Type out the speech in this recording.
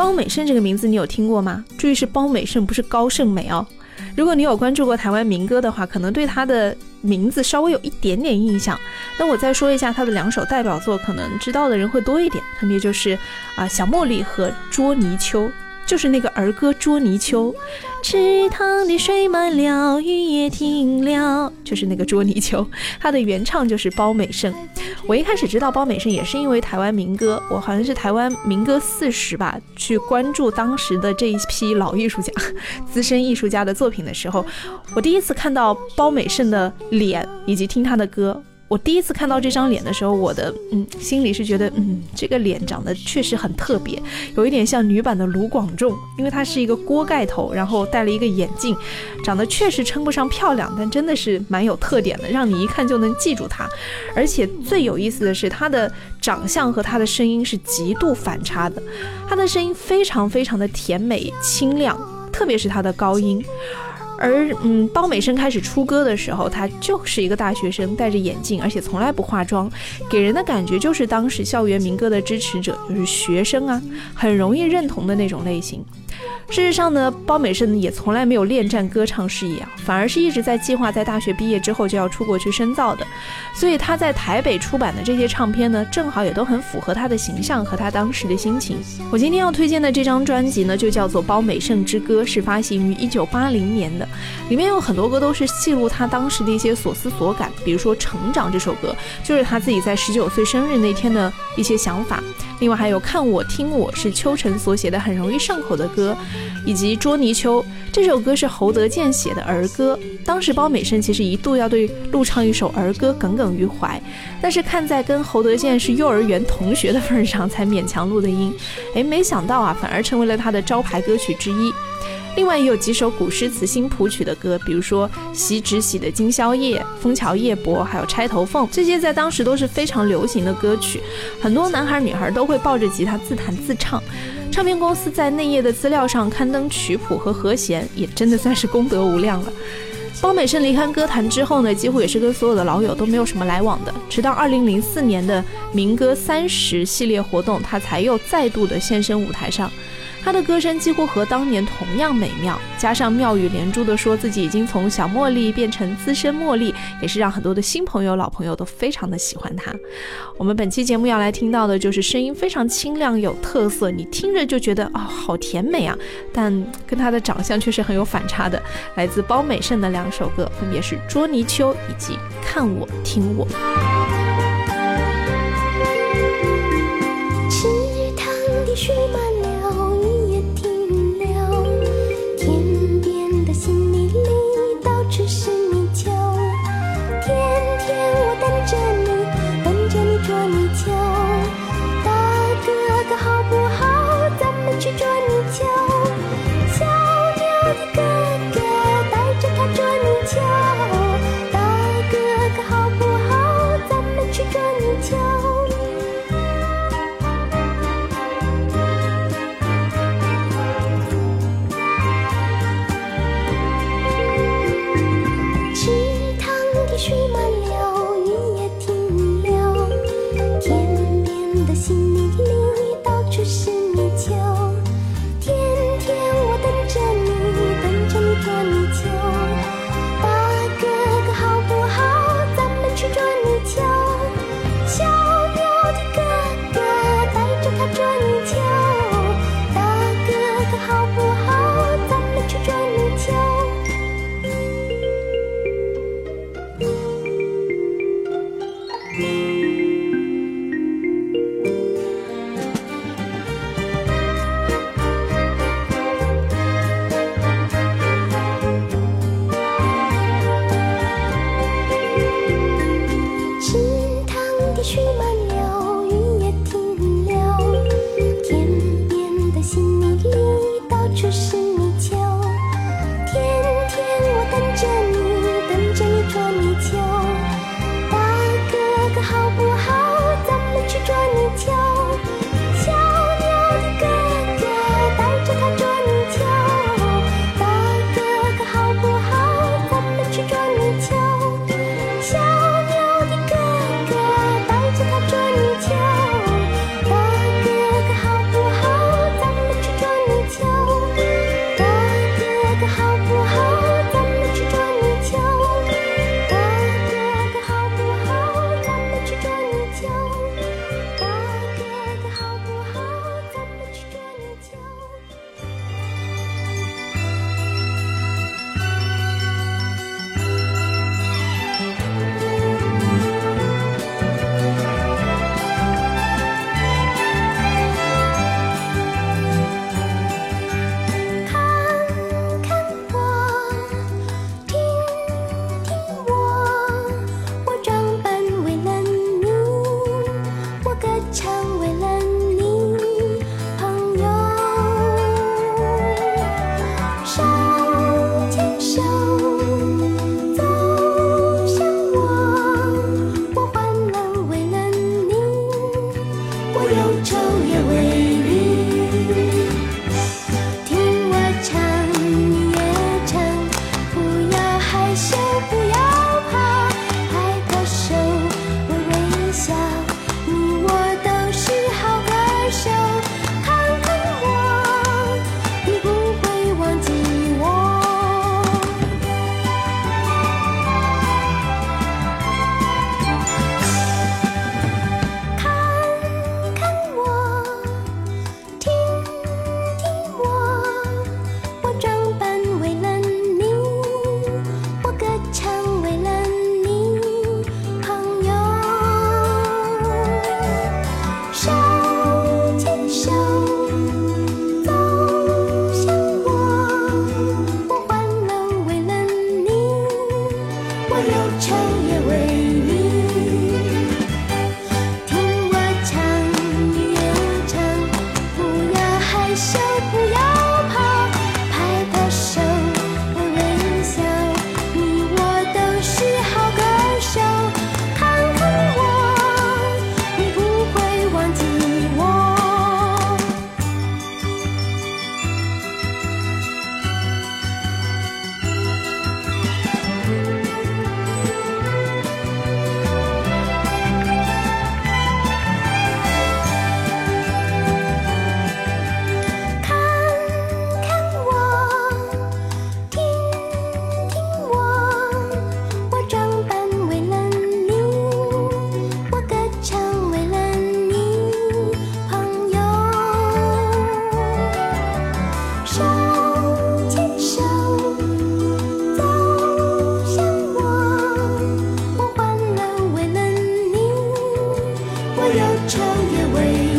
包美胜这个名字你有听过吗？注意是包美胜，不是高胜美哦。如果你有关注过台湾民歌的话，可能对他的名字稍微有一点点印象。那我再说一下他的两首代表作，可能知道的人会多一点，分别就是啊小茉莉和捉泥鳅。就是那个儿歌《捉泥鳅》，池塘的水满了，雨也停了，就是那个捉泥鳅。它的原唱就是包美胜。我一开始知道包美胜也是因为台湾民歌，我好像是台湾民歌四十吧，去关注当时的这一批老艺术家、资深艺术家的作品的时候，我第一次看到包美胜的脸，以及听他的歌。我第一次看到这张脸的时候，我的嗯心里是觉得，嗯，这个脸长得确实很特别，有一点像女版的卢广仲，因为她是一个锅盖头，然后戴了一个眼镜，长得确实称不上漂亮，但真的是蛮有特点的，让你一看就能记住她。而且最有意思的是，她的长相和她的声音是极度反差的，她的声音非常非常的甜美清亮，特别是她的高音。而嗯，包美生开始出歌的时候，他就是一个大学生，戴着眼镜，而且从来不化妆，给人的感觉就是当时校园民歌的支持者，就是学生啊，很容易认同的那种类型。事实上呢，包美胜也从来没有恋战歌唱事业啊，反而是一直在计划在大学毕业之后就要出国去深造的。所以他在台北出版的这些唱片呢，正好也都很符合他的形象和他当时的心情。我今天要推荐的这张专辑呢，就叫做《包美胜之歌》，是发行于一九八零年的，里面有很多歌都是记录他当时的一些所思所感，比如说《成长》这首歌，就是他自己在十九岁生日那天的一些想法。另外还有《看我听我》，是秋晨所写的很容易上口的歌。以及捉泥鳅这首歌是侯德健写的儿歌，当时包美胜其实一度要对录唱一首儿歌耿耿于怀，但是看在跟侯德健是幼儿园同学的份上，才勉强录的音。哎，没想到啊，反而成为了他的招牌歌曲之一。另外也有几首古诗词新谱曲的歌，比如说《习止喜的今宵夜》《枫桥夜泊》，还有《钗头凤》，这些在当时都是非常流行的歌曲，很多男孩女孩都会抱着吉他自弹自唱。唱片公司在内页的资料上刊登曲谱和和弦，也真的算是功德无量了。包美胜离开歌坛之后呢，几乎也是跟所有的老友都没有什么来往的，直到二零零四年的民歌三十系列活动，他才又再度的现身舞台上。他的歌声几乎和当年同样美妙，加上妙语连珠的说自己已经从小茉莉变成资深茉莉，也是让很多的新朋友、老朋友都非常的喜欢他。我们本期节目要来听到的就是声音非常清亮、有特色，你听着就觉得啊好甜美啊，但跟他的长相却是很有反差的。来自包美胜的两首歌，分别是《捉泥鳅》以及《看我听我》。away. 我要超越未。